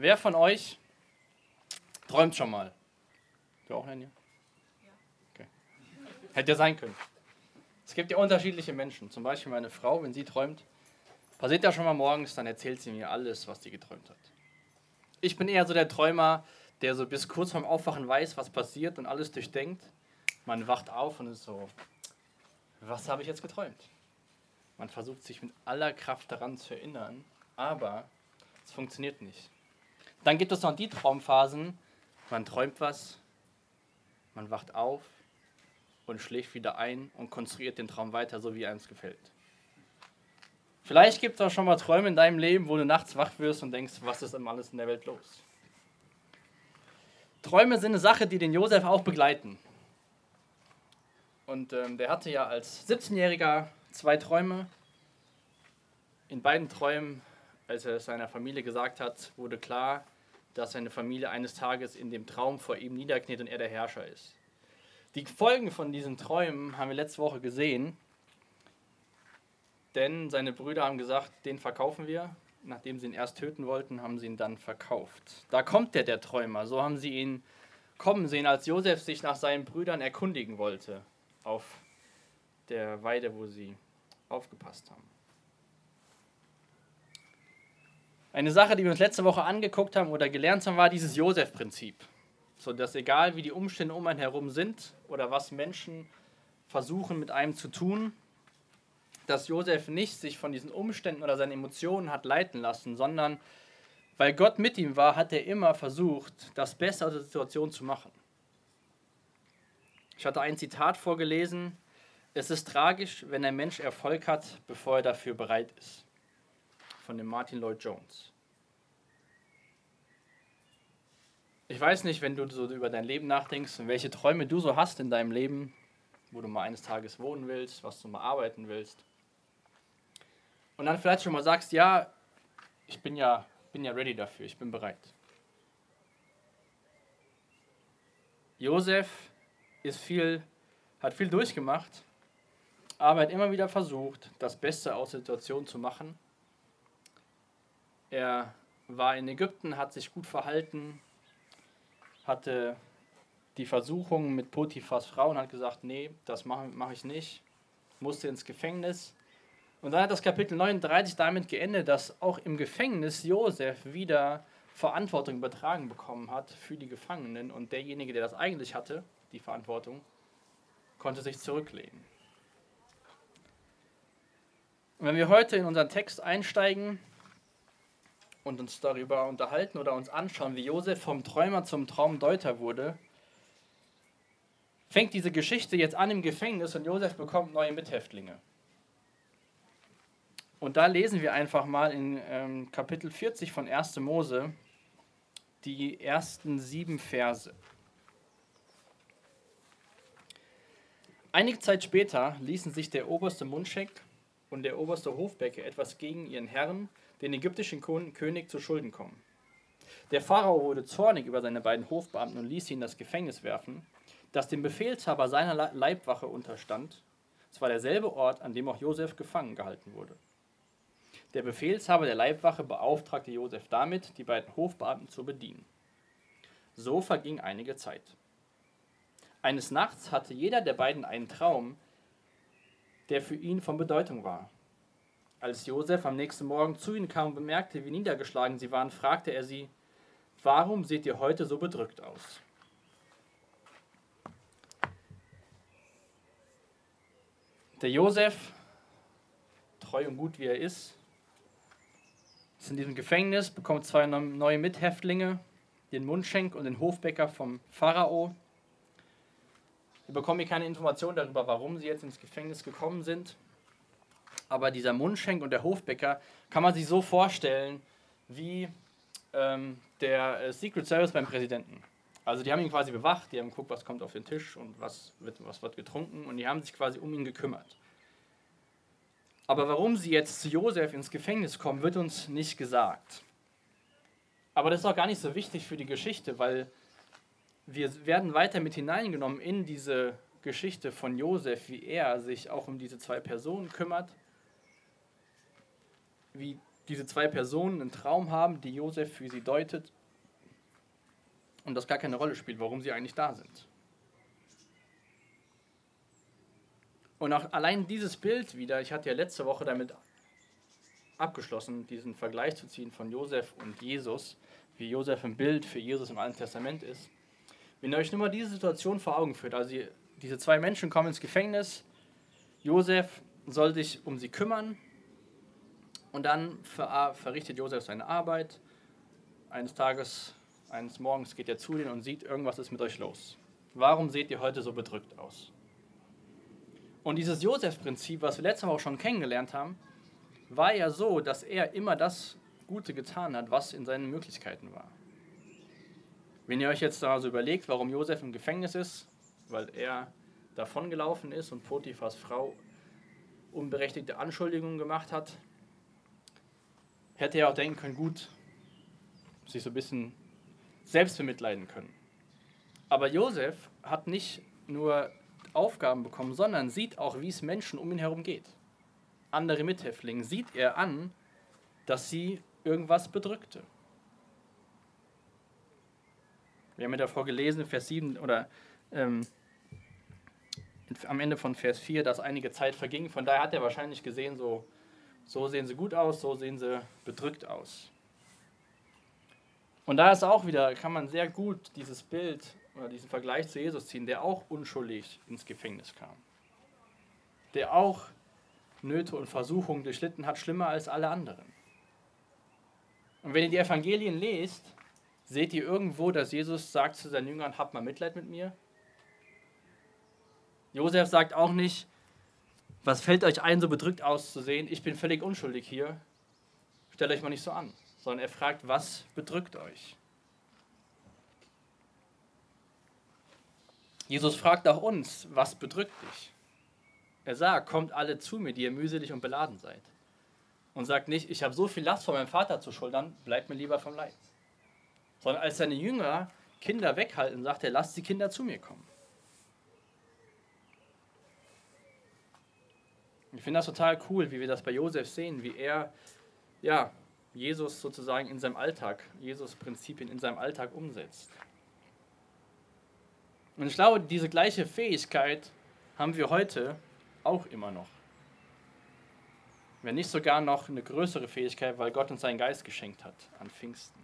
Wer von euch träumt schon mal? Du auch, Anja? Ja. Okay. Hätte ja sein können. Es gibt ja unterschiedliche Menschen. Zum Beispiel meine Frau, wenn sie träumt, passiert ja schon mal morgens, dann erzählt sie mir alles, was sie geträumt hat. Ich bin eher so der Träumer, der so bis kurz vorm Aufwachen weiß, was passiert und alles durchdenkt. Man wacht auf und ist so, was habe ich jetzt geträumt? Man versucht sich mit aller Kraft daran zu erinnern, aber es funktioniert nicht. Dann gibt es noch die Traumphasen, man träumt was, man wacht auf und schläft wieder ein und konstruiert den Traum weiter, so wie einem es gefällt. Vielleicht gibt es auch schon mal Träume in deinem Leben, wo du nachts wach wirst und denkst, was ist denn alles in der Welt los? Träume sind eine Sache, die den Josef auch begleiten. Und ähm, der hatte ja als 17-Jähriger zwei Träume. In beiden Träumen, als er es seiner Familie gesagt hat, wurde klar, dass seine Familie eines Tages in dem Traum vor ihm niederkniet und er der Herrscher ist. Die Folgen von diesen Träumen haben wir letzte Woche gesehen, denn seine Brüder haben gesagt, den verkaufen wir. Nachdem sie ihn erst töten wollten, haben sie ihn dann verkauft. Da kommt der, der Träumer. So haben sie ihn kommen sehen, als Josef sich nach seinen Brüdern erkundigen wollte auf der Weide, wo sie aufgepasst haben. Eine Sache, die wir uns letzte Woche angeguckt haben oder gelernt haben, war dieses Josef-Prinzip. So dass egal wie die Umstände um einen herum sind oder was Menschen versuchen mit einem zu tun, dass Josef nicht sich von diesen Umständen oder seinen Emotionen hat leiten lassen, sondern weil Gott mit ihm war, hat er immer versucht, das Beste aus der Situation zu machen. Ich hatte ein Zitat vorgelesen. Es ist tragisch, wenn ein Mensch Erfolg hat, bevor er dafür bereit ist. Von dem Martin Lloyd Jones. Ich weiß nicht, wenn du so über dein Leben nachdenkst und welche Träume du so hast in deinem Leben, wo du mal eines Tages wohnen willst, was du mal arbeiten willst. Und dann vielleicht schon mal sagst, ja, ich bin ja, bin ja ready dafür, ich bin bereit. Josef ist viel, hat viel durchgemacht, aber hat immer wieder versucht, das Beste aus der Situation zu machen. Er war in Ägypten, hat sich gut verhalten, hatte die Versuchung mit Potiphas Frau und hat gesagt, nee, das mache mach ich nicht, musste ins Gefängnis. Und dann hat das Kapitel 39 damit geendet, dass auch im Gefängnis Josef wieder Verantwortung übertragen bekommen hat für die Gefangenen und derjenige, der das eigentlich hatte, die Verantwortung, konnte sich zurücklehnen. Und wenn wir heute in unseren Text einsteigen und uns darüber unterhalten oder uns anschauen, wie Josef vom Träumer zum Traumdeuter wurde, fängt diese Geschichte jetzt an im Gefängnis und Josef bekommt neue Mithäftlinge. Und da lesen wir einfach mal in ähm, Kapitel 40 von 1. Mose die ersten sieben Verse. Einige Zeit später ließen sich der oberste Mundschenk und der oberste Hofbäcker etwas gegen ihren Herrn, den ägyptischen König, zu Schulden kommen. Der Pharao wurde zornig über seine beiden Hofbeamten und ließ sie in das Gefängnis werfen, das dem Befehlshaber seiner Leibwache unterstand. Es war derselbe Ort, an dem auch Josef gefangen gehalten wurde. Der Befehlshaber der Leibwache beauftragte Josef damit, die beiden Hofbeamten zu bedienen. So verging einige Zeit. Eines Nachts hatte jeder der beiden einen Traum, der für ihn von Bedeutung war. Als Josef am nächsten Morgen zu ihnen kam und bemerkte, wie niedergeschlagen sie waren, fragte er sie, Warum seht ihr heute so bedrückt aus? Der Josef, treu und gut wie er ist, ist in diesem Gefängnis, bekommt zwei neue Mithäftlinge, den Mundschenk und den Hofbäcker vom Pharao. Wir bekommen hier keine Information darüber, warum sie jetzt ins Gefängnis gekommen sind. Aber dieser Mundschenk und der Hofbäcker kann man sich so vorstellen wie ähm, der äh, Secret Service beim Präsidenten. Also die haben ihn quasi bewacht, die haben geguckt, was kommt auf den Tisch und was wird, was wird getrunken und die haben sich quasi um ihn gekümmert. Aber warum sie jetzt zu Josef ins Gefängnis kommen, wird uns nicht gesagt. Aber das ist auch gar nicht so wichtig für die Geschichte, weil wir werden weiter mit hineingenommen in diese Geschichte von Josef, wie er sich auch um diese zwei Personen kümmert, wie diese zwei Personen einen Traum haben, die Josef für sie deutet und das gar keine Rolle spielt, warum sie eigentlich da sind. Und auch allein dieses Bild wieder, ich hatte ja letzte Woche damit abgeschlossen, diesen Vergleich zu ziehen von Josef und Jesus, wie Josef ein Bild für Jesus im Alten Testament ist. Wenn ihr euch nur mal diese Situation vor Augen führt, also diese zwei Menschen kommen ins Gefängnis, Josef soll sich um sie kümmern und dann ver verrichtet Josef seine Arbeit. Eines Tages, eines Morgens geht er zu denen und sieht, irgendwas ist mit euch los. Warum seht ihr heute so bedrückt aus? Und dieses Josef-Prinzip, was wir letztes Mal auch schon kennengelernt haben, war ja so, dass er immer das Gute getan hat, was in seinen Möglichkeiten war. Wenn ihr euch jetzt also überlegt, warum Josef im Gefängnis ist, weil er davongelaufen ist und Potiphas Frau unberechtigte Anschuldigungen gemacht hat, hätte er auch denken können, gut, sich so ein bisschen selbst bemitleiden können. Aber Josef hat nicht nur Aufgaben bekommen, sondern sieht auch, wie es Menschen um ihn herum geht. Andere Mithäftlinge sieht er an, dass sie irgendwas bedrückte. Wir haben ja davor gelesen, Vers 7 oder ähm, am Ende von Vers 4, dass einige Zeit verging. Von daher hat er wahrscheinlich gesehen, so, so sehen sie gut aus, so sehen sie bedrückt aus. Und da ist auch wieder, kann man sehr gut dieses Bild oder diesen Vergleich zu Jesus ziehen, der auch unschuldig ins Gefängnis kam. Der auch Nöte und Versuchungen durchlitten hat, schlimmer als alle anderen. Und wenn ihr die Evangelien lest, seht ihr irgendwo, dass Jesus sagt zu seinen Jüngern, habt mal Mitleid mit mir. Josef sagt auch nicht, was fällt euch ein, so bedrückt auszusehen? Ich bin völlig unschuldig hier. Stellt euch mal nicht so an. Sondern er fragt, was bedrückt euch? Jesus fragt auch uns, was bedrückt dich? Er sagt, kommt alle zu mir, die ihr mühselig und beladen seid. Und sagt nicht, ich habe so viel Last von meinem Vater zu schultern, bleibt mir lieber vom Leib. Sondern als seine Jünger Kinder weghalten, sagt er, lasst die Kinder zu mir kommen. Ich finde das total cool, wie wir das bei Josef sehen, wie er ja, Jesus sozusagen in seinem Alltag, Jesus Prinzipien in seinem Alltag umsetzt. Und ich glaube, diese gleiche Fähigkeit haben wir heute auch immer noch. Wenn nicht sogar noch eine größere Fähigkeit, weil Gott uns seinen Geist geschenkt hat an Pfingsten.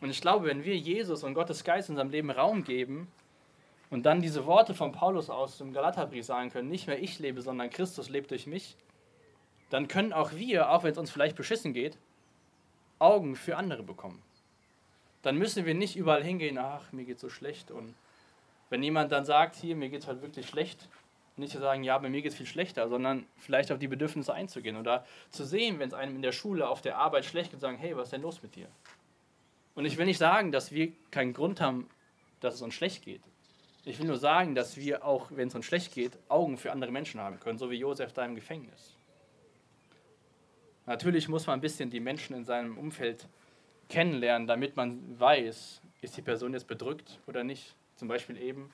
Und ich glaube, wenn wir Jesus und Gottes Geist in unserem Leben Raum geben und dann diese Worte von Paulus aus dem Galaterbrief sagen können, nicht mehr ich lebe, sondern Christus lebt durch mich, dann können auch wir, auch wenn es uns vielleicht beschissen geht, Augen für andere bekommen. Dann müssen wir nicht überall hingehen, ach, mir geht so schlecht und wenn jemand dann sagt, hier, mir geht es halt wirklich schlecht, nicht zu sagen, ja, bei mir geht es viel schlechter, sondern vielleicht auf die Bedürfnisse einzugehen oder zu sehen, wenn es einem in der Schule, auf der Arbeit schlecht geht, sagen, hey, was ist denn los mit dir? Und ich will nicht sagen, dass wir keinen Grund haben, dass es uns schlecht geht. Ich will nur sagen, dass wir auch, wenn es uns schlecht geht, Augen für andere Menschen haben können, so wie Josef da im Gefängnis. Natürlich muss man ein bisschen die Menschen in seinem Umfeld kennenlernen, damit man weiß, ist die Person jetzt bedrückt oder nicht. Zum Beispiel eben,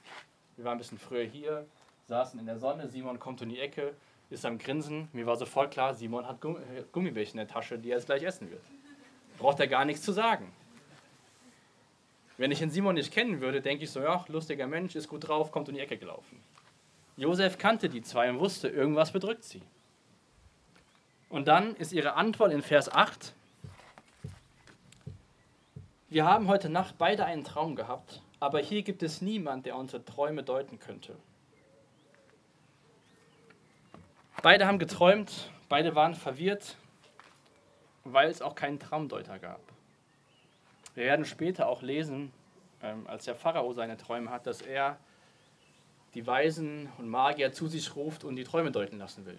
wir waren ein bisschen früher hier, saßen in der Sonne, Simon kommt um die Ecke, ist am Grinsen. Mir war sofort klar, Simon hat äh, Gummibärchen in der Tasche, die er jetzt gleich essen wird. Braucht er gar nichts zu sagen. Wenn ich den Simon nicht kennen würde, denke ich so, ja, lustiger Mensch, ist gut drauf, kommt um die Ecke gelaufen. Josef kannte die zwei und wusste, irgendwas bedrückt sie. Und dann ist ihre Antwort in Vers 8. Wir haben heute Nacht beide einen Traum gehabt aber hier gibt es niemand, der unsere Träume deuten könnte. Beide haben geträumt, beide waren verwirrt, weil es auch keinen Traumdeuter gab. Wir werden später auch lesen, ähm, als der Pharao seine Träume hat, dass er die Weisen und Magier zu sich ruft und die Träume deuten lassen will.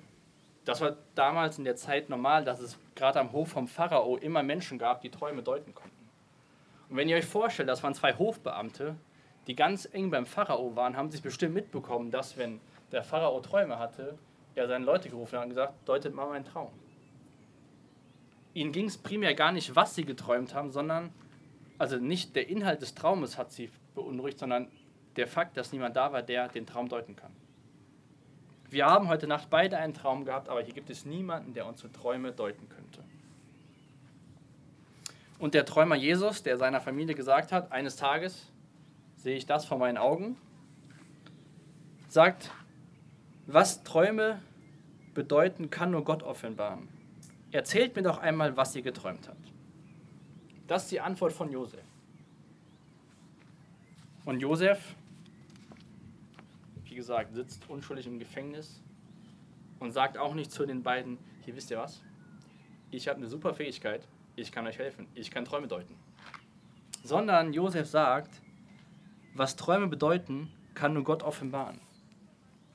Das war damals in der Zeit normal, dass es gerade am Hof vom Pharao immer Menschen gab, die Träume deuten konnten. Und wenn ihr euch vorstellt, das waren zwei Hofbeamte, die ganz eng beim Pharao waren, haben sich bestimmt mitbekommen, dass wenn der Pharao Träume hatte, er seine Leute gerufen hat und gesagt, deutet mal meinen Traum. Ihnen ging es primär gar nicht, was sie geträumt haben, sondern, also nicht der Inhalt des Traumes hat sie beunruhigt, sondern der Fakt, dass niemand da war, der den Traum deuten kann. Wir haben heute Nacht beide einen Traum gehabt, aber hier gibt es niemanden, der unsere Träume deuten könnte. Und der Träumer Jesus, der seiner Familie gesagt hat, eines Tages sehe ich das vor meinen Augen, sagt, was Träume bedeuten, kann nur Gott offenbaren. Erzählt mir doch einmal, was ihr geträumt habt. Das ist die Antwort von Josef. Und Josef, wie gesagt, sitzt unschuldig im Gefängnis und sagt auch nicht zu den beiden, hier wisst ihr was, ich habe eine super Fähigkeit, ich kann euch helfen, ich kann Träume deuten. Sondern Josef sagt, was Träume bedeuten, kann nur Gott offenbaren.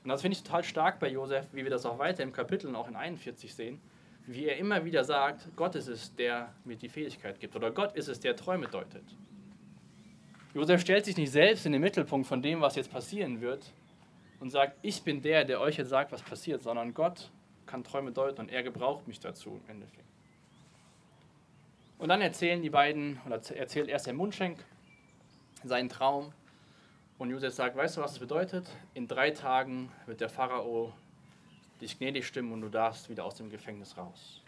Und das finde ich total stark bei Josef, wie wir das auch weiter im Kapitel und auch in 41 sehen, wie er immer wieder sagt, Gott ist es, der mir die Fähigkeit gibt oder Gott ist es, der Träume deutet. Josef stellt sich nicht selbst in den Mittelpunkt von dem, was jetzt passieren wird und sagt, ich bin der, der euch jetzt sagt, was passiert, sondern Gott kann Träume deuten und er gebraucht mich dazu im Endeffekt. Und dann erzählen die beiden, oder erzählt erst der Mundschenk seinen Traum. Und Josef sagt, weißt du, was es bedeutet? In drei Tagen wird der Pharao dich gnädig stimmen und du darfst wieder aus dem Gefängnis raus.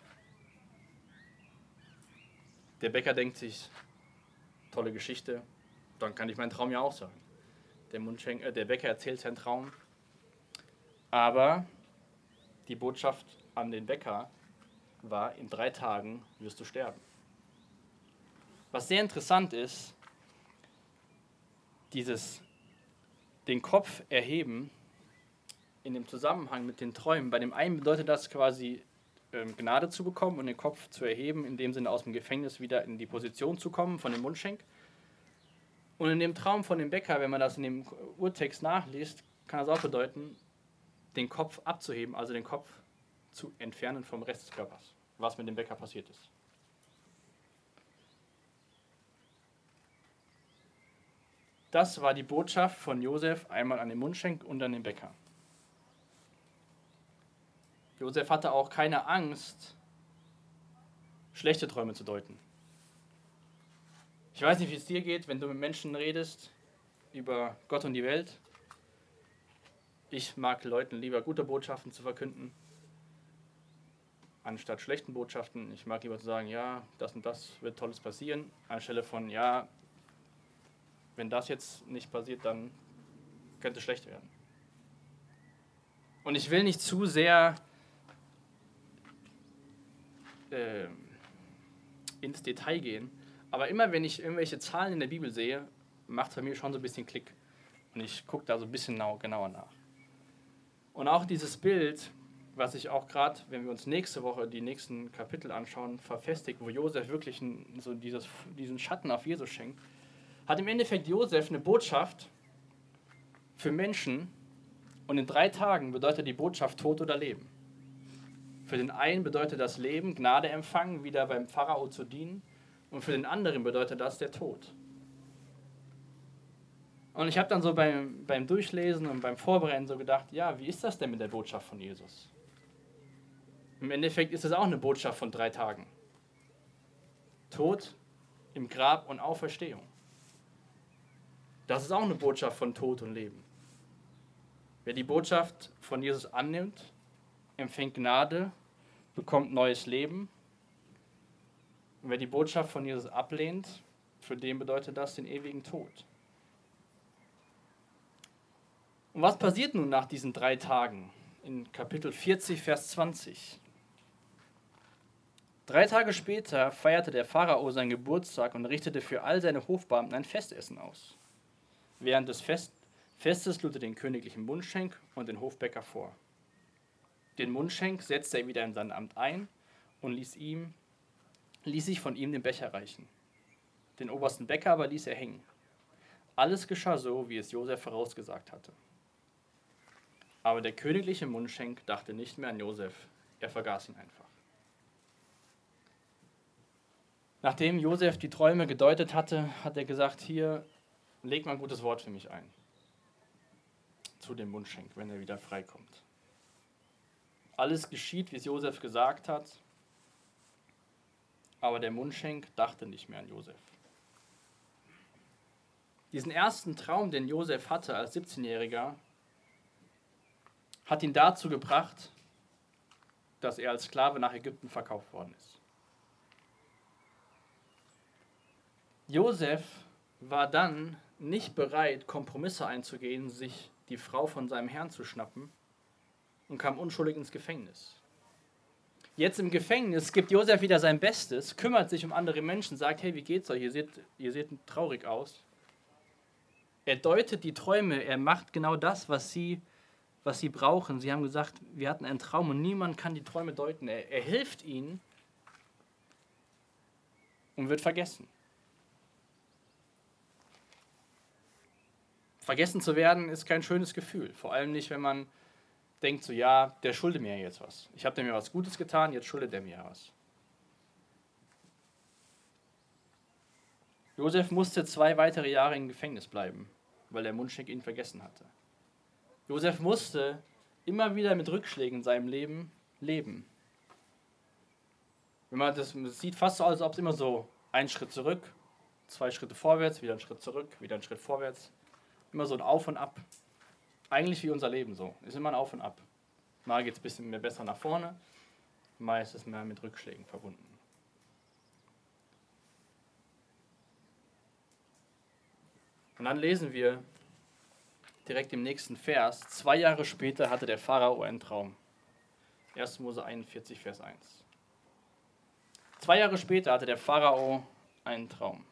Der Bäcker denkt sich, tolle Geschichte, dann kann ich meinen Traum ja auch sagen. Der, äh, der Bäcker erzählt seinen Traum, aber die Botschaft an den Bäcker war, in drei Tagen wirst du sterben. Was sehr interessant ist, dieses den Kopf erheben in dem Zusammenhang mit den Träumen. Bei dem einen bedeutet das quasi ähm, Gnade zu bekommen und den Kopf zu erheben, in dem Sinne aus dem Gefängnis wieder in die Position zu kommen von dem Mundschenk. Und in dem Traum von dem Bäcker, wenn man das in dem Urtext nachliest, kann das auch bedeuten, den Kopf abzuheben, also den Kopf zu entfernen vom Rest des Körpers, was mit dem Bäcker passiert ist. Das war die Botschaft von Josef einmal an den Mundschenk und an den Bäcker. Josef hatte auch keine Angst, schlechte Träume zu deuten. Ich weiß nicht, wie es dir geht, wenn du mit Menschen redest über Gott und die Welt. Ich mag Leuten lieber gute Botschaften zu verkünden, anstatt schlechten Botschaften. Ich mag lieber zu sagen, ja, das und das wird Tolles passieren, anstelle von, ja, wenn das jetzt nicht passiert, dann könnte es schlecht werden. Und ich will nicht zu sehr äh, ins Detail gehen, aber immer wenn ich irgendwelche Zahlen in der Bibel sehe, macht es bei mir schon so ein bisschen Klick. Und ich gucke da so ein bisschen genauer nach. Und auch dieses Bild, was ich auch gerade, wenn wir uns nächste Woche die nächsten Kapitel anschauen, verfestigt, wo Josef wirklich so dieses, diesen Schatten auf Jesus schenkt, hat im Endeffekt Josef eine Botschaft für Menschen und in drei Tagen bedeutet die Botschaft Tod oder Leben. Für den einen bedeutet das Leben, Gnade empfangen, wieder beim Pharao zu dienen und für den anderen bedeutet das der Tod. Und ich habe dann so beim, beim Durchlesen und beim Vorbereiten so gedacht, ja, wie ist das denn mit der Botschaft von Jesus? Im Endeffekt ist es auch eine Botschaft von drei Tagen. Tod im Grab und Auferstehung. Das ist auch eine Botschaft von Tod und Leben. Wer die Botschaft von Jesus annimmt, empfängt Gnade, bekommt neues Leben. Und wer die Botschaft von Jesus ablehnt, für den bedeutet das den ewigen Tod. Und was passiert nun nach diesen drei Tagen? In Kapitel 40, Vers 20. Drei Tage später feierte der Pharao seinen Geburtstag und richtete für all seine Hofbeamten ein Festessen aus. Während des Fest Festes lud er den königlichen Mundschenk und den Hofbäcker vor. Den Mundschenk setzte er wieder in sein Amt ein und ließ, ihm, ließ sich von ihm den Becher reichen. Den obersten Bäcker aber ließ er hängen. Alles geschah so, wie es Josef vorausgesagt hatte. Aber der königliche Mundschenk dachte nicht mehr an Josef, er vergaß ihn einfach. Nachdem Josef die Träume gedeutet hatte, hat er gesagt, hier, leg mal ein gutes Wort für mich ein. Zu dem Mundschenk, wenn er wieder freikommt. Alles geschieht, wie es Josef gesagt hat, aber der Mundschenk dachte nicht mehr an Josef. Diesen ersten Traum, den Josef hatte als 17-Jähriger, hat ihn dazu gebracht, dass er als Sklave nach Ägypten verkauft worden ist. Josef war dann nicht bereit, Kompromisse einzugehen, sich die Frau von seinem Herrn zu schnappen und kam unschuldig ins Gefängnis. Jetzt im Gefängnis gibt Josef wieder sein Bestes, kümmert sich um andere Menschen, sagt, hey, wie geht's euch? Ihr seht, ihr seht traurig aus. Er deutet die Träume, er macht genau das, was sie, was sie brauchen. Sie haben gesagt, wir hatten einen Traum und niemand kann die Träume deuten. Er, er hilft ihnen und wird vergessen. Vergessen zu werden ist kein schönes Gefühl. Vor allem nicht, wenn man denkt, so ja, der schuldet mir jetzt was. Ich habe dem ja was Gutes getan, jetzt schuldet er mir was. Josef musste zwei weitere Jahre im Gefängnis bleiben, weil der Mundschenk ihn vergessen hatte. Josef musste immer wieder mit Rückschlägen in seinem Leben leben. Wenn man das, sieht fast so aus, als ob es immer so ein Schritt zurück, zwei Schritte vorwärts, wieder ein Schritt zurück, wieder ein Schritt vorwärts. Immer so ein Auf und Ab. Eigentlich wie unser Leben so. Ist immer ein Auf und Ab. Mal geht es ein bisschen mehr besser nach vorne, mal ist es mehr mit Rückschlägen verbunden. Und dann lesen wir direkt im nächsten Vers, zwei Jahre später hatte der Pharao einen Traum. 1. Mose 41, Vers 1. Zwei Jahre später hatte der Pharao einen Traum.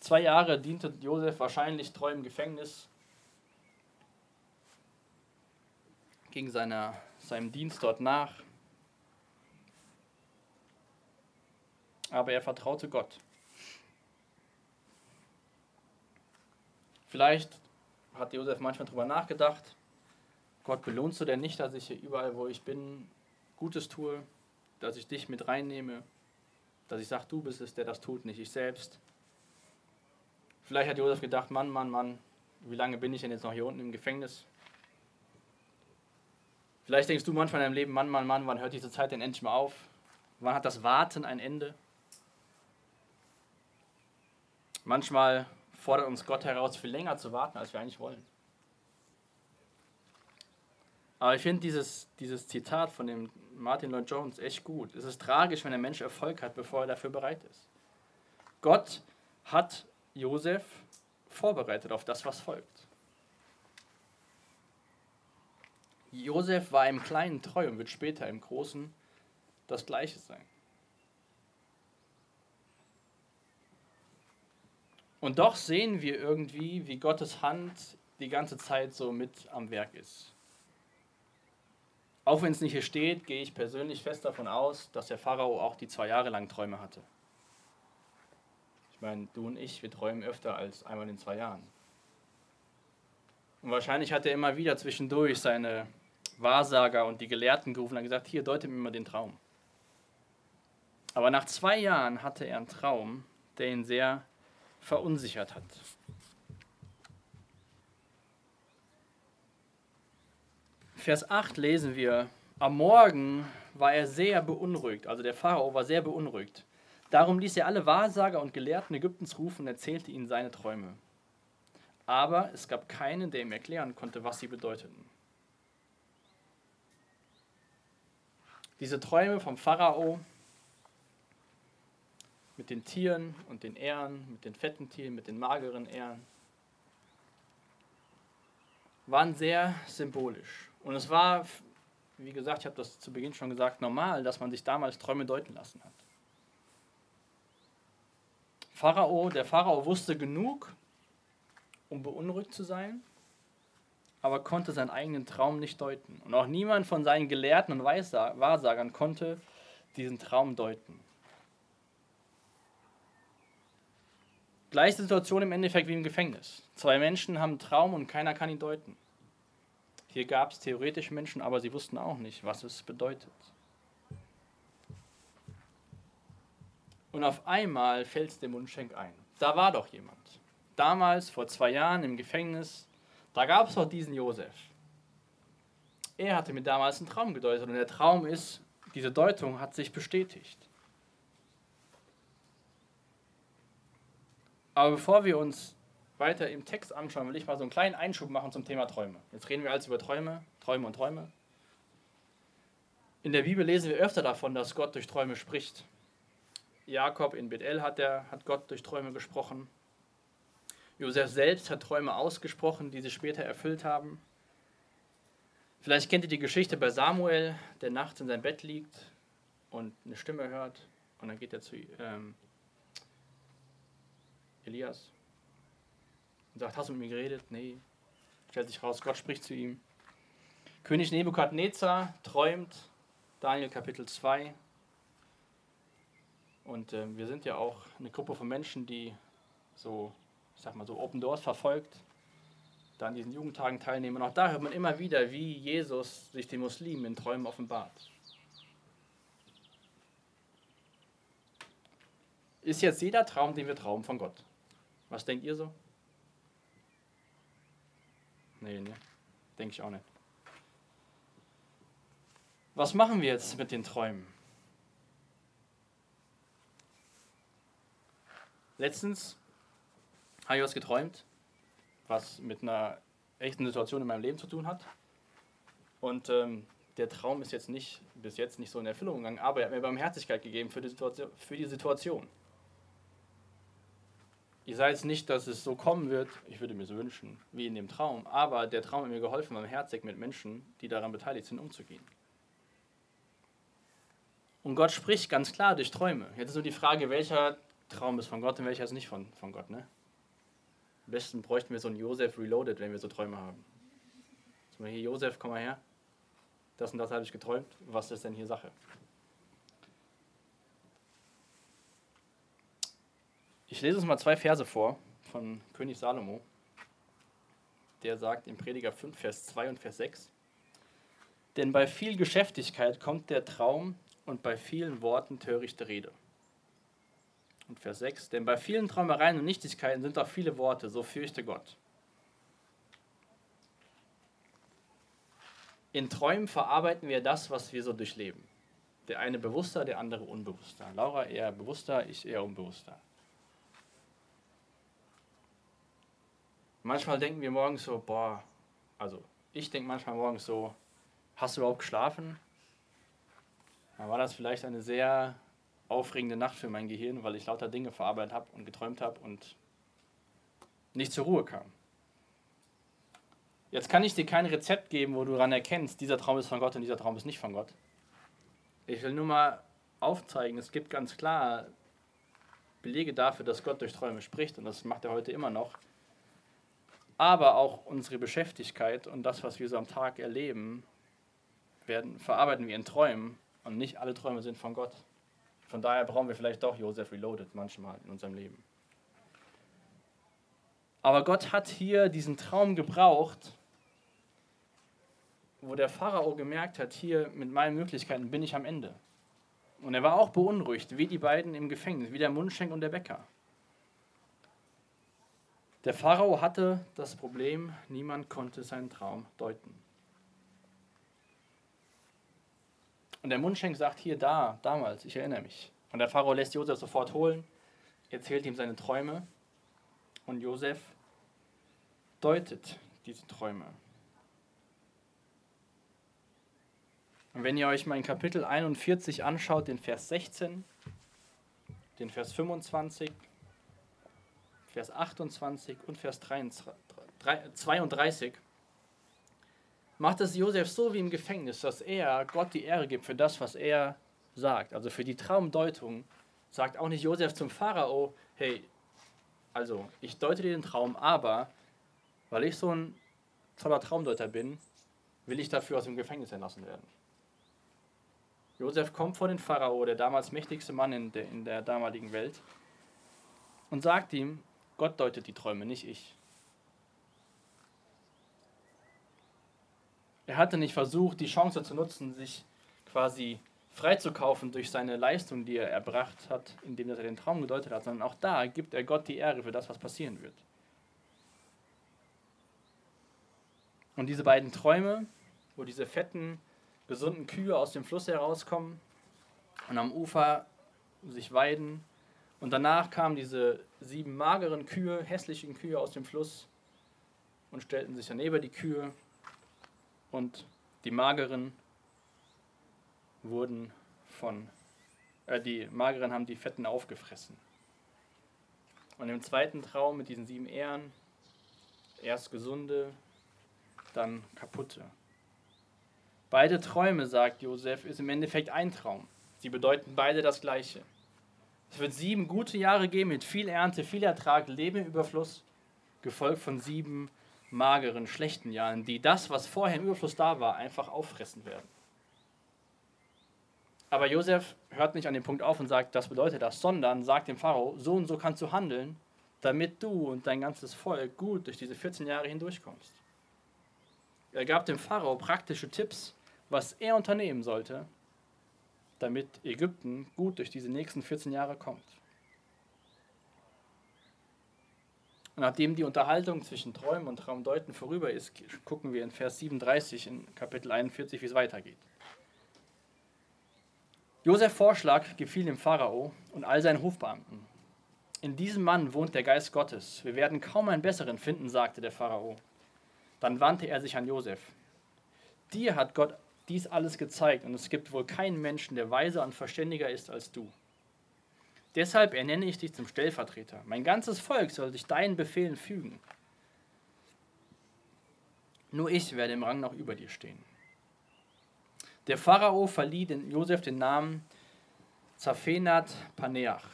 Zwei Jahre diente Josef wahrscheinlich treu im Gefängnis, ging seiner, seinem Dienst dort nach. Aber er vertraute Gott. Vielleicht hat Josef manchmal darüber nachgedacht, Gott, belohnst du denn nicht, dass ich hier überall, wo ich bin, Gutes tue, dass ich dich mit reinnehme, dass ich sage, du bist es, der das tut, nicht ich selbst. Vielleicht hat Josef gedacht, Mann, Mann, Mann, wie lange bin ich denn jetzt noch hier unten im Gefängnis? Vielleicht denkst du manchmal in deinem Leben, Mann, Mann, Mann, wann hört diese Zeit denn endlich mal auf? Wann hat das Warten ein Ende? Manchmal fordert uns Gott heraus, viel länger zu warten, als wir eigentlich wollen. Aber ich finde dieses, dieses Zitat von dem Martin Lloyd Jones echt gut. Es ist tragisch, wenn ein Mensch Erfolg hat, bevor er dafür bereit ist. Gott hat Josef vorbereitet auf das, was folgt. Josef war im Kleinen treu und wird später im Großen das Gleiche sein. Und doch sehen wir irgendwie, wie Gottes Hand die ganze Zeit so mit am Werk ist. Auch wenn es nicht hier steht, gehe ich persönlich fest davon aus, dass der Pharao auch die zwei Jahre lang Träume hatte meine, du und ich, wir träumen öfter als einmal in zwei Jahren. Und wahrscheinlich hat er immer wieder zwischendurch seine Wahrsager und die Gelehrten gerufen und gesagt, hier, deute mir mal den Traum. Aber nach zwei Jahren hatte er einen Traum, der ihn sehr verunsichert hat. Vers 8 lesen wir, am Morgen war er sehr beunruhigt, also der Pharao war sehr beunruhigt. Darum ließ er alle Wahrsager und Gelehrten Ägyptens rufen und erzählte ihnen seine Träume. Aber es gab keinen, der ihm erklären konnte, was sie bedeuteten. Diese Träume vom Pharao mit den Tieren und den Ähren, mit den fetten Tieren, mit den mageren Ähren, waren sehr symbolisch. Und es war, wie gesagt, ich habe das zu Beginn schon gesagt, normal, dass man sich damals Träume deuten lassen hat. Pharao, der Pharao wusste genug, um beunruhigt zu sein, aber konnte seinen eigenen Traum nicht deuten. Und auch niemand von seinen Gelehrten und Wahrsagern konnte diesen Traum deuten. Gleiche Situation im Endeffekt wie im Gefängnis. Zwei Menschen haben einen Traum und keiner kann ihn deuten. Hier gab es theoretisch Menschen, aber sie wussten auch nicht, was es bedeutet. Und auf einmal fällt es dem Mundschenk ein. Da war doch jemand. Damals, vor zwei Jahren im Gefängnis, da gab es doch diesen Josef. Er hatte mir damals einen Traum gedeutet und der Traum ist, diese Deutung hat sich bestätigt. Aber bevor wir uns weiter im Text anschauen, will ich mal so einen kleinen Einschub machen zum Thema Träume. Jetzt reden wir also über Träume, Träume und Träume. In der Bibel lesen wir öfter davon, dass Gott durch Träume spricht. Jakob in Bethel hat, der, hat Gott durch Träume gesprochen. Josef selbst hat Träume ausgesprochen, die sich später erfüllt haben. Vielleicht kennt ihr die Geschichte bei Samuel, der nachts in seinem Bett liegt und eine Stimme hört und dann geht er zu ähm, Elias und sagt, hast du mit mir geredet? Nee. Stellt sich raus, Gott spricht zu ihm. König Nebukadnezar träumt, Daniel Kapitel 2. Und äh, wir sind ja auch eine Gruppe von Menschen, die so, sag mal so Open Doors verfolgt da an diesen Jugendtagen teilnehmen. Und auch da hört man immer wieder, wie Jesus sich den Muslimen in Träumen offenbart. Ist jetzt jeder Traum, den wir trauen, von Gott? Was denkt ihr so? Nee, ne? Denke ich auch nicht. Was machen wir jetzt mit den Träumen? Letztens habe ich was geträumt was mit einer echten Situation in meinem Leben zu tun hat. Und ähm, der Traum ist jetzt nicht, bis jetzt nicht so in Erfüllung gegangen, aber er hat mir Barmherzigkeit gegeben für die Situation. Für die Situation. Ich sage jetzt nicht, dass es so kommen wird, ich würde mir so wünschen, wie in dem Traum, aber der Traum hat mir geholfen, barmherzig mit Menschen, die daran beteiligt sind, umzugehen. Und Gott spricht ganz klar durch Träume. Jetzt ist nur die Frage, welcher Traum ist von Gott und welcher ist nicht von, von Gott. Ne? Am besten bräuchten wir so einen Josef Reloaded, wenn wir so Träume haben. Zum Beispiel hier, Josef, komm mal her. Das und das habe ich geträumt. Was ist denn hier Sache? Ich lese uns mal zwei Verse vor von König Salomo. Der sagt im Prediger 5, Vers 2 und Vers 6. Denn bei viel Geschäftigkeit kommt der Traum und bei vielen Worten törichte Rede. Und Vers 6, denn bei vielen Träumereien und Nichtigkeiten sind auch viele Worte, so fürchte Gott. In Träumen verarbeiten wir das, was wir so durchleben. Der eine bewusster, der andere unbewusster. Laura eher bewusster, ich eher unbewusster. Manchmal denken wir morgens so, boah, also ich denke manchmal morgens so, hast du überhaupt geschlafen? Dann war das vielleicht eine sehr aufregende Nacht für mein Gehirn, weil ich lauter Dinge verarbeitet habe und geträumt habe und nicht zur Ruhe kam. Jetzt kann ich dir kein Rezept geben, wo du daran erkennst, dieser Traum ist von Gott und dieser Traum ist nicht von Gott. Ich will nur mal aufzeigen, es gibt ganz klar Belege dafür, dass Gott durch Träume spricht und das macht er heute immer noch. Aber auch unsere Beschäftigkeit und das, was wir so am Tag erleben, werden, verarbeiten wir in Träumen und nicht alle Träume sind von Gott. Von daher brauchen wir vielleicht doch Joseph Reloaded manchmal in unserem Leben. Aber Gott hat hier diesen Traum gebraucht, wo der Pharao gemerkt hat, hier mit meinen Möglichkeiten bin ich am Ende. Und er war auch beunruhigt, wie die beiden im Gefängnis, wie der Mundschenk und der Bäcker. Der Pharao hatte das Problem, niemand konnte seinen Traum deuten. Und der Mundschenk sagt hier, da, damals, ich erinnere mich. Und der Pharao lässt Josef sofort holen, erzählt ihm seine Träume und Josef deutet diese Träume. Und wenn ihr euch mal in Kapitel 41 anschaut, den Vers 16, den Vers 25, Vers 28 und Vers 32, macht es Josef so wie im Gefängnis, dass er Gott die Ehre gibt für das, was er sagt. Also für die Traumdeutung sagt auch nicht Josef zum Pharao, hey, also ich deute dir den Traum, aber weil ich so ein toller Traumdeuter bin, will ich dafür aus dem Gefängnis entlassen werden. Josef kommt vor den Pharao, der damals mächtigste Mann in der, in der damaligen Welt, und sagt ihm, Gott deutet die Träume, nicht ich. Er hatte nicht versucht, die Chance zu nutzen, sich quasi freizukaufen durch seine Leistung, die er erbracht hat, indem er den Traum gedeutet hat, sondern auch da gibt er Gott die Ehre für das, was passieren wird. Und diese beiden Träume, wo diese fetten, gesunden Kühe aus dem Fluss herauskommen und am Ufer sich weiden, und danach kamen diese sieben mageren Kühe, hässlichen Kühe aus dem Fluss und stellten sich daneben die Kühe und die mageren wurden von äh, die Mageren haben die Fetten aufgefressen. Und im zweiten Traum mit diesen sieben Ehren, erst gesunde, dann kaputte. Beide Träume, sagt Josef, ist im Endeffekt ein Traum. Sie bedeuten beide das Gleiche. Es wird sieben gute Jahre geben mit viel Ernte, viel Ertrag, Leben im Überfluss, gefolgt von sieben mageren, schlechten Jahren, die das, was vorher im Überfluss da war, einfach auffressen werden. Aber Josef hört nicht an dem Punkt auf und sagt, das bedeutet das, sondern sagt dem Pharao, so und so kannst du handeln, damit du und dein ganzes Volk gut durch diese 14 Jahre hindurchkommst. Er gab dem Pharao praktische Tipps, was er unternehmen sollte, damit Ägypten gut durch diese nächsten 14 Jahre kommt. Und nachdem die Unterhaltung zwischen Träumen und Traumdeuten vorüber ist, gucken wir in Vers 37 in Kapitel 41, wie es weitergeht. Josefs Vorschlag gefiel dem Pharao und all seinen Hofbeamten. In diesem Mann wohnt der Geist Gottes. Wir werden kaum einen besseren finden, sagte der Pharao. Dann wandte er sich an Josef. Dir hat Gott dies alles gezeigt und es gibt wohl keinen Menschen, der weiser und verständiger ist als du. Deshalb ernenne ich dich zum Stellvertreter. Mein ganzes Volk soll sich deinen Befehlen fügen. Nur ich werde im Rang noch über dir stehen. Der Pharao verlieh den Josef den Namen Zaphenat Paneach,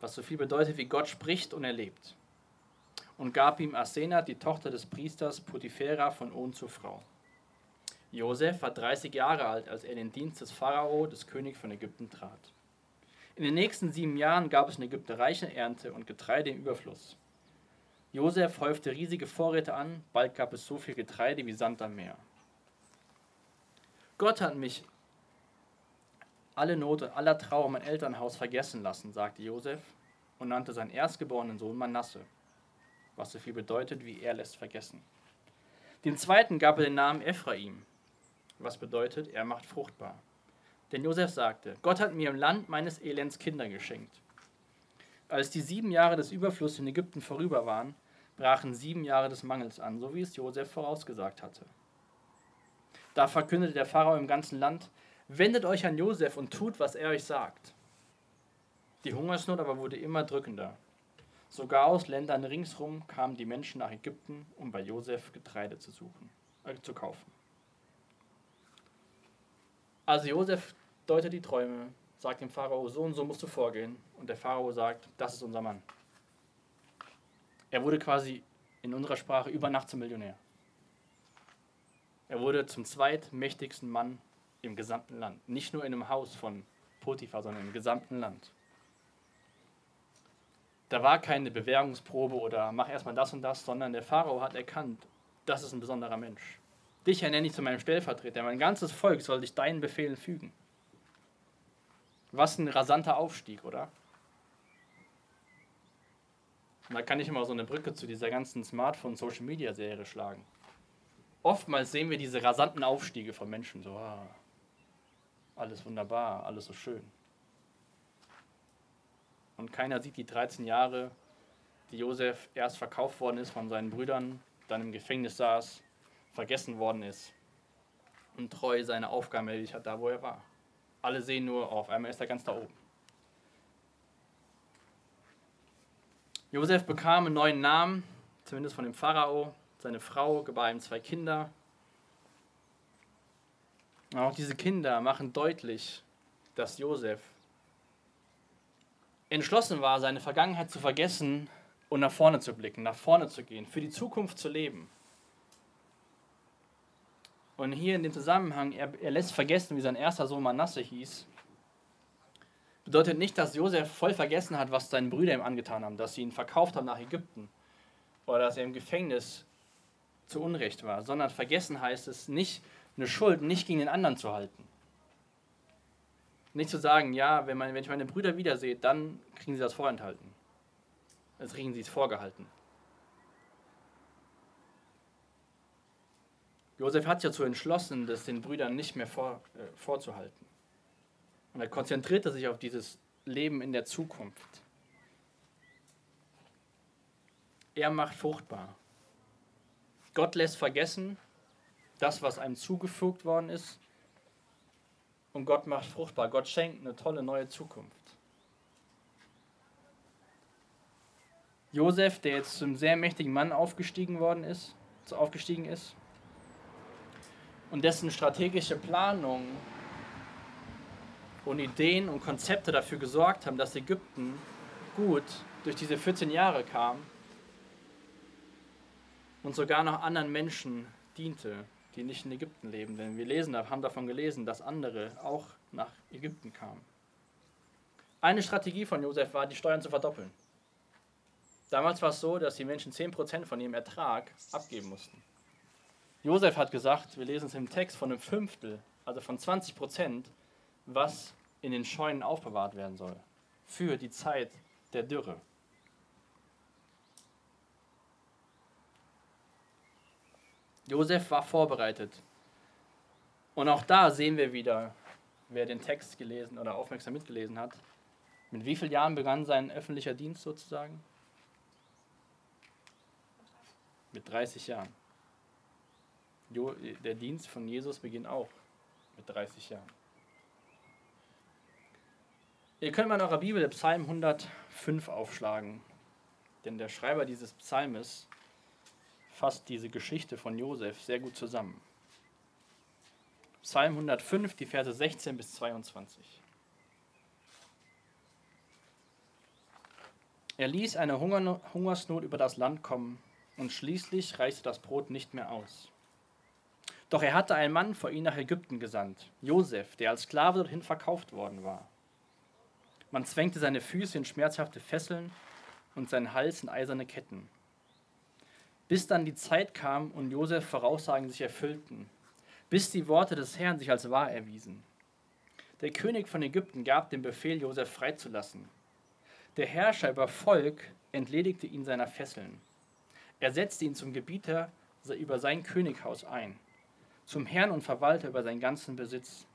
was so viel bedeutet wie Gott spricht und erlebt, und gab ihm Asenat, die Tochter des Priesters Potiphera von On zur Frau. Josef war 30 Jahre alt, als er in den Dienst des Pharao, des Königs von Ägypten, trat. In den nächsten sieben Jahren gab es in Ägypten reiche Ernte und Getreide im Überfluss. Josef häufte riesige Vorräte an, bald gab es so viel Getreide wie Sand am Meer. Gott hat mich alle Not und aller Trauer mein Elternhaus vergessen lassen, sagte Josef und nannte seinen erstgeborenen Sohn Manasse, was so viel bedeutet wie er lässt vergessen. Dem zweiten gab er den Namen Ephraim, was bedeutet, er macht fruchtbar. Denn Josef sagte, Gott hat mir im Land meines Elends Kinder geschenkt. Als die sieben Jahre des Überflusses in Ägypten vorüber waren, brachen sieben Jahre des Mangels an, so wie es Josef vorausgesagt hatte. Da verkündete der Pharao im ganzen Land, wendet euch an Josef und tut, was er euch sagt. Die Hungersnot aber wurde immer drückender. Sogar aus Ländern ringsrum kamen die Menschen nach Ägypten, um bei Josef Getreide zu suchen, äh, zu kaufen. Also Josef deutet die Träume, sagt dem Pharao, so und so musst du vorgehen. Und der Pharao sagt, das ist unser Mann. Er wurde quasi in unserer Sprache über Nacht zum Millionär. Er wurde zum zweitmächtigsten Mann im gesamten Land. Nicht nur in einem Haus von Potiphar, sondern im gesamten Land. Da war keine Bewährungsprobe oder mach erstmal das und das, sondern der Pharao hat erkannt, das ist ein besonderer Mensch. Dich ernenne ich zu meinem Stellvertreter. Mein ganzes Volk soll sich deinen Befehlen fügen. Was ein rasanter Aufstieg, oder? Und da kann ich immer so eine Brücke zu dieser ganzen Smartphone-Social-Media-Serie schlagen oftmals sehen wir diese rasanten Aufstiege von Menschen, so, ah, alles wunderbar, alles so schön. Und keiner sieht die 13 Jahre, die Josef erst verkauft worden ist von seinen Brüdern, dann im Gefängnis saß, vergessen worden ist und treu seine Aufgabe erledigt hat, da wo er war. Alle sehen nur, auf einmal ist er ganz da oben. Josef bekam einen neuen Namen, zumindest von dem Pharao, seine Frau gebar ihm zwei Kinder. Und auch diese Kinder machen deutlich, dass Josef entschlossen war, seine Vergangenheit zu vergessen und nach vorne zu blicken, nach vorne zu gehen, für die Zukunft zu leben. Und hier in dem Zusammenhang, er, er lässt vergessen, wie sein erster Sohn Manasse hieß, bedeutet nicht, dass Josef voll vergessen hat, was seine Brüder ihm angetan haben, dass sie ihn verkauft haben nach Ägypten oder dass er im Gefängnis zu Unrecht war, sondern vergessen heißt es nicht, eine Schuld nicht gegen den anderen zu halten. Nicht zu sagen, ja, wenn, man, wenn ich meine Brüder wiedersehe, dann kriegen sie das vorenthalten. Dann kriegen sie es vorgehalten. Josef hat sich dazu entschlossen, das den Brüdern nicht mehr vor, äh, vorzuhalten. Und er konzentrierte sich auf dieses Leben in der Zukunft. Er macht fruchtbar. Gott lässt vergessen, das, was einem zugefügt worden ist. und Gott macht fruchtbar. Gott schenkt eine tolle neue Zukunft. Josef, der jetzt zum sehr mächtigen Mann aufgestiegen worden ist, aufgestiegen ist und dessen strategische Planung und Ideen und Konzepte dafür gesorgt haben, dass Ägypten gut durch diese 14 Jahre kam und sogar noch anderen Menschen diente, die nicht in Ägypten leben. Denn wir lesen, haben davon gelesen, dass andere auch nach Ägypten kamen. Eine Strategie von Josef war, die Steuern zu verdoppeln. Damals war es so, dass die Menschen 10% von ihrem Ertrag abgeben mussten. Josef hat gesagt, wir lesen es im Text, von einem Fünftel, also von 20%, was in den Scheunen aufbewahrt werden soll. Für die Zeit der Dürre. Josef war vorbereitet. Und auch da sehen wir wieder, wer den Text gelesen oder aufmerksam mitgelesen hat, mit wie vielen Jahren begann sein öffentlicher Dienst sozusagen? Mit 30 Jahren. Der Dienst von Jesus beginnt auch mit 30 Jahren. Ihr könnt mal in eurer Bibel Psalm 105 aufschlagen, denn der Schreiber dieses Psalmes fasst diese Geschichte von Josef sehr gut zusammen. Psalm 105, die Verse 16 bis 22. Er ließ eine Hungersnot über das Land kommen und schließlich reichte das Brot nicht mehr aus. Doch er hatte einen Mann vor ihn nach Ägypten gesandt, Josef, der als Sklave dorthin verkauft worden war. Man zwängte seine Füße in schmerzhafte Fesseln und seinen Hals in eiserne Ketten. Bis dann die Zeit kam und Josef Voraussagen sich erfüllten, bis die Worte des Herrn sich als wahr erwiesen. Der König von Ägypten gab den Befehl, Josef freizulassen. Der Herrscher über Volk entledigte ihn seiner Fesseln. Er setzte ihn zum Gebieter über sein Könighaus ein, zum Herrn und Verwalter über seinen ganzen Besitz.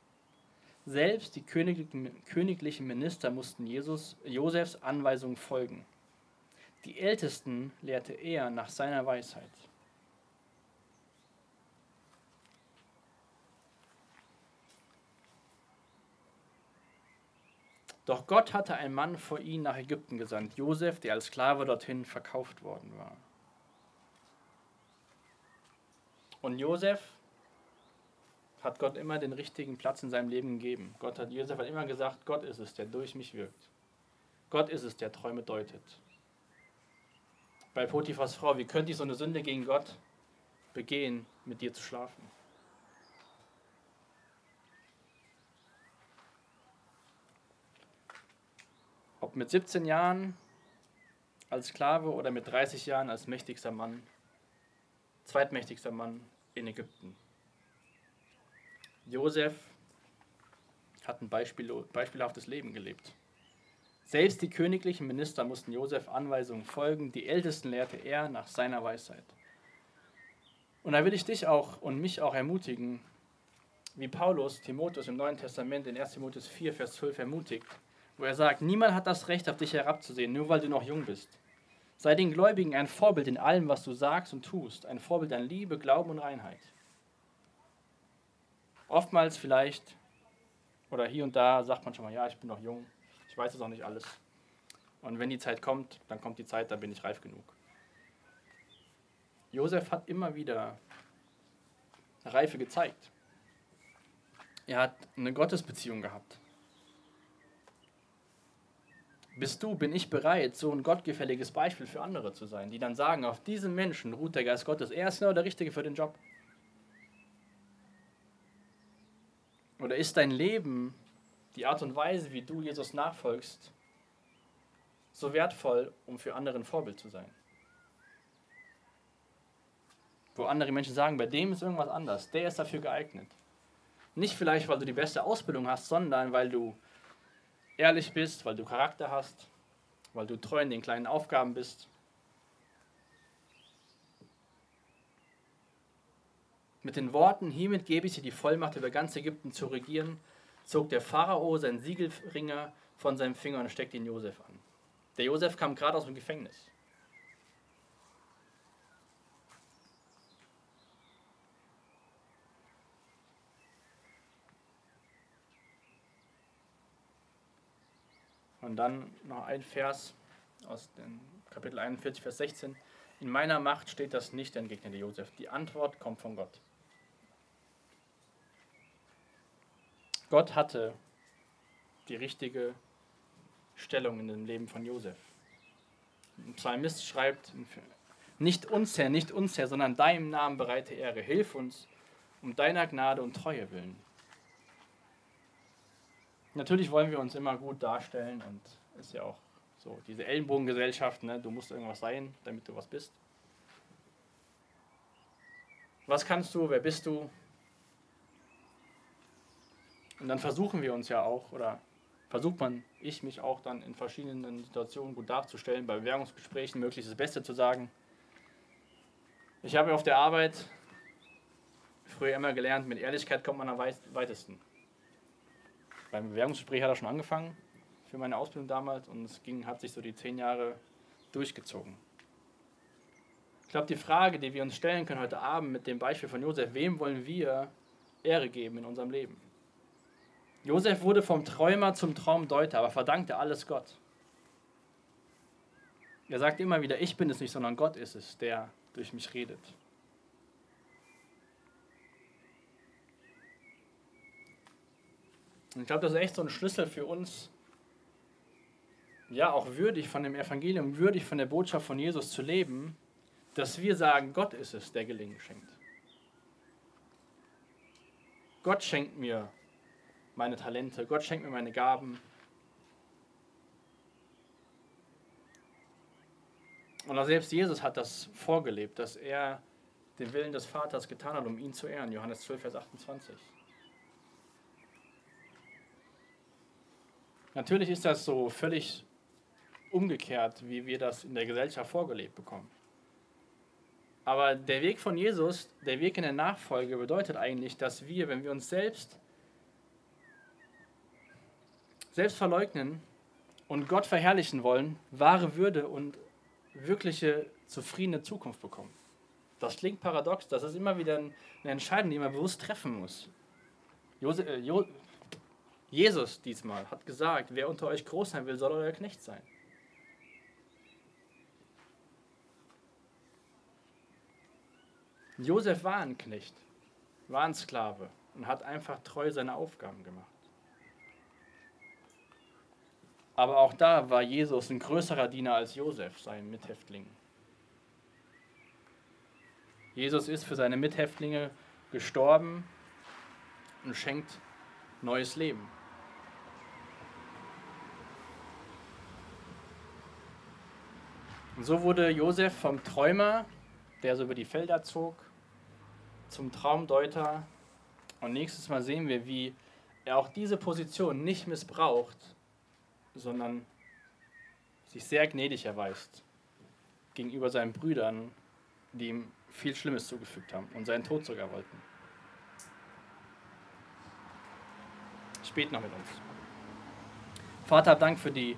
Selbst die königlichen Minister mussten Jesus, Josefs Anweisungen folgen. Die Ältesten lehrte er nach seiner Weisheit. Doch Gott hatte einen Mann vor ihn nach Ägypten gesandt, Josef, der als Sklave dorthin verkauft worden war. Und Josef hat Gott immer den richtigen Platz in seinem Leben gegeben. Gott hat, Josef hat immer gesagt, Gott ist es, der durch mich wirkt. Gott ist es, der Träume deutet. Bei Potiphas Frau, wie könnte ich so eine Sünde gegen Gott begehen, mit dir zu schlafen? Ob mit 17 Jahren als Sklave oder mit 30 Jahren als mächtigster Mann, zweitmächtigster Mann in Ägypten. Josef hat ein Beispiel, beispielhaftes Leben gelebt. Selbst die königlichen Minister mussten Josef Anweisungen folgen, die Ältesten lehrte er nach seiner Weisheit. Und da will ich dich auch und mich auch ermutigen, wie Paulus Timotheus im Neuen Testament in 1 Timotheus 4, Vers 12 ermutigt, wo er sagt, niemand hat das Recht, auf dich herabzusehen, nur weil du noch jung bist. Sei den Gläubigen ein Vorbild in allem, was du sagst und tust, ein Vorbild an Liebe, Glauben und Reinheit. Oftmals vielleicht, oder hier und da sagt man schon mal, ja, ich bin noch jung, ich weiß es auch nicht alles. Und wenn die Zeit kommt, dann kommt die Zeit, dann bin ich reif genug. Josef hat immer wieder Reife gezeigt. Er hat eine Gottesbeziehung gehabt. Bist du, bin ich bereit, so ein gottgefälliges Beispiel für andere zu sein, die dann sagen, auf diesem Menschen ruht der Geist Gottes. Er ist genau der Richtige für den Job. Oder ist dein Leben, die Art und Weise, wie du Jesus nachfolgst, so wertvoll, um für andere ein Vorbild zu sein? Wo andere Menschen sagen, bei dem ist irgendwas anders, der ist dafür geeignet. Nicht vielleicht, weil du die beste Ausbildung hast, sondern weil du ehrlich bist, weil du Charakter hast, weil du treu in den kleinen Aufgaben bist. Mit den Worten, hiermit gebe ich dir die Vollmacht über ganz Ägypten zu regieren, zog der Pharao seinen Siegelringer von seinem Finger und steckte ihn Josef an. Der Josef kam gerade aus dem Gefängnis. Und dann noch ein Vers aus dem Kapitel 41, Vers 16. In meiner Macht steht das nicht, entgegnete Josef. Die Antwort kommt von Gott. Gott hatte die richtige Stellung in dem Leben von Josef. Ein Psalmist schreibt, nicht uns, Herr, nicht uns, Herr, sondern deinem Namen bereite Ehre. Hilf uns um deiner Gnade und Treue willen. Natürlich wollen wir uns immer gut darstellen und ist ja auch so diese Ellenbogengesellschaft, ne? du musst irgendwas sein, damit du was bist. Was kannst du, wer bist du? Und dann versuchen wir uns ja auch, oder versucht man, ich mich auch dann in verschiedenen Situationen gut darzustellen, bei Bewerbungsgesprächen möglichst das Beste zu sagen. Ich habe auf der Arbeit früher immer gelernt, mit Ehrlichkeit kommt man am weitesten. Beim Bewerbungsgespräch hat er schon angefangen für meine Ausbildung damals und es ging, hat sich so die zehn Jahre durchgezogen. Ich glaube, die Frage, die wir uns stellen können heute Abend mit dem Beispiel von Josef, wem wollen wir Ehre geben in unserem Leben? Josef wurde vom Träumer zum Traumdeuter, aber verdankte alles Gott. Er sagt immer wieder, ich bin es nicht, sondern Gott ist es, der durch mich redet. Und ich glaube, das ist echt so ein Schlüssel für uns, ja, auch würdig von dem Evangelium, würdig von der Botschaft von Jesus zu leben, dass wir sagen, Gott ist es, der Gelingen schenkt. Gott schenkt mir meine Talente, Gott schenkt mir meine Gaben. Und auch selbst Jesus hat das vorgelebt, dass er den Willen des Vaters getan hat, um ihn zu ehren. Johannes 12, Vers 28. Natürlich ist das so völlig umgekehrt, wie wir das in der Gesellschaft vorgelebt bekommen. Aber der Weg von Jesus, der Weg in der Nachfolge bedeutet eigentlich, dass wir, wenn wir uns selbst selbst verleugnen und Gott verherrlichen wollen, wahre Würde und wirkliche zufriedene Zukunft bekommen. Das klingt paradox, das ist immer wieder eine Entscheidung, die man bewusst treffen muss. Jose, äh, jo, Jesus diesmal hat gesagt, wer unter euch groß sein will, soll euer Knecht sein. Josef war ein Knecht, war ein Sklave und hat einfach treu seine Aufgaben gemacht. Aber auch da war Jesus ein größerer Diener als Josef, sein Mithäftling. Jesus ist für seine Mithäftlinge gestorben und schenkt neues Leben. Und so wurde Josef vom Träumer, der so über die Felder zog, zum Traumdeuter. Und nächstes Mal sehen wir, wie er auch diese Position nicht missbraucht, sondern sich sehr gnädig erweist gegenüber seinen Brüdern, die ihm viel Schlimmes zugefügt haben und seinen Tod sogar wollten. Spät noch mit uns. Vater, Dank für die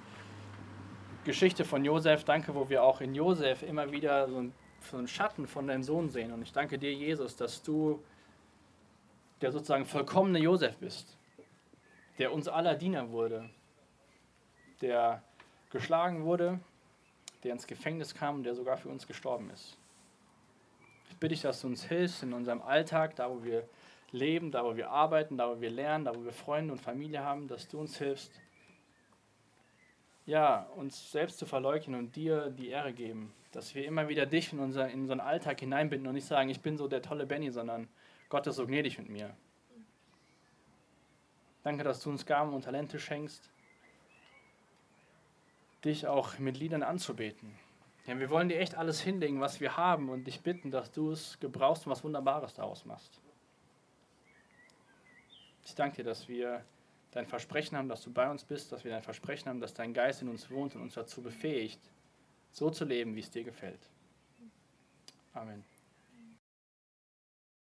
Geschichte von Josef. Danke, wo wir auch in Josef immer wieder so einen, Schatten von deinem Sohn sehen. Und ich danke dir, Jesus, dass du der sozusagen vollkommene Josef bist, der uns aller Diener wurde, der geschlagen wurde, der ins Gefängnis kam und der sogar für uns gestorben ist. Ich bitte dich, dass du uns hilfst in unserem Alltag, da wo wir leben, da wo wir arbeiten, da wo wir lernen, da wo wir Freunde und Familie haben, dass du uns hilfst, ja, uns selbst zu verleugnen und dir die Ehre geben, dass wir immer wieder dich in, unser, in unseren Alltag hineinbinden und nicht sagen, ich bin so der tolle Benny, sondern Gott ist so gnädig mit mir. Danke, dass du uns Gaben und Talente schenkst dich auch mit Liedern anzubeten. Ja, wir wollen dir echt alles hinlegen, was wir haben und dich bitten, dass du es gebrauchst und was Wunderbares daraus machst. Ich danke dir, dass wir dein Versprechen haben, dass du bei uns bist, dass wir dein Versprechen haben, dass dein Geist in uns wohnt und uns dazu befähigt, so zu leben, wie es dir gefällt. Amen.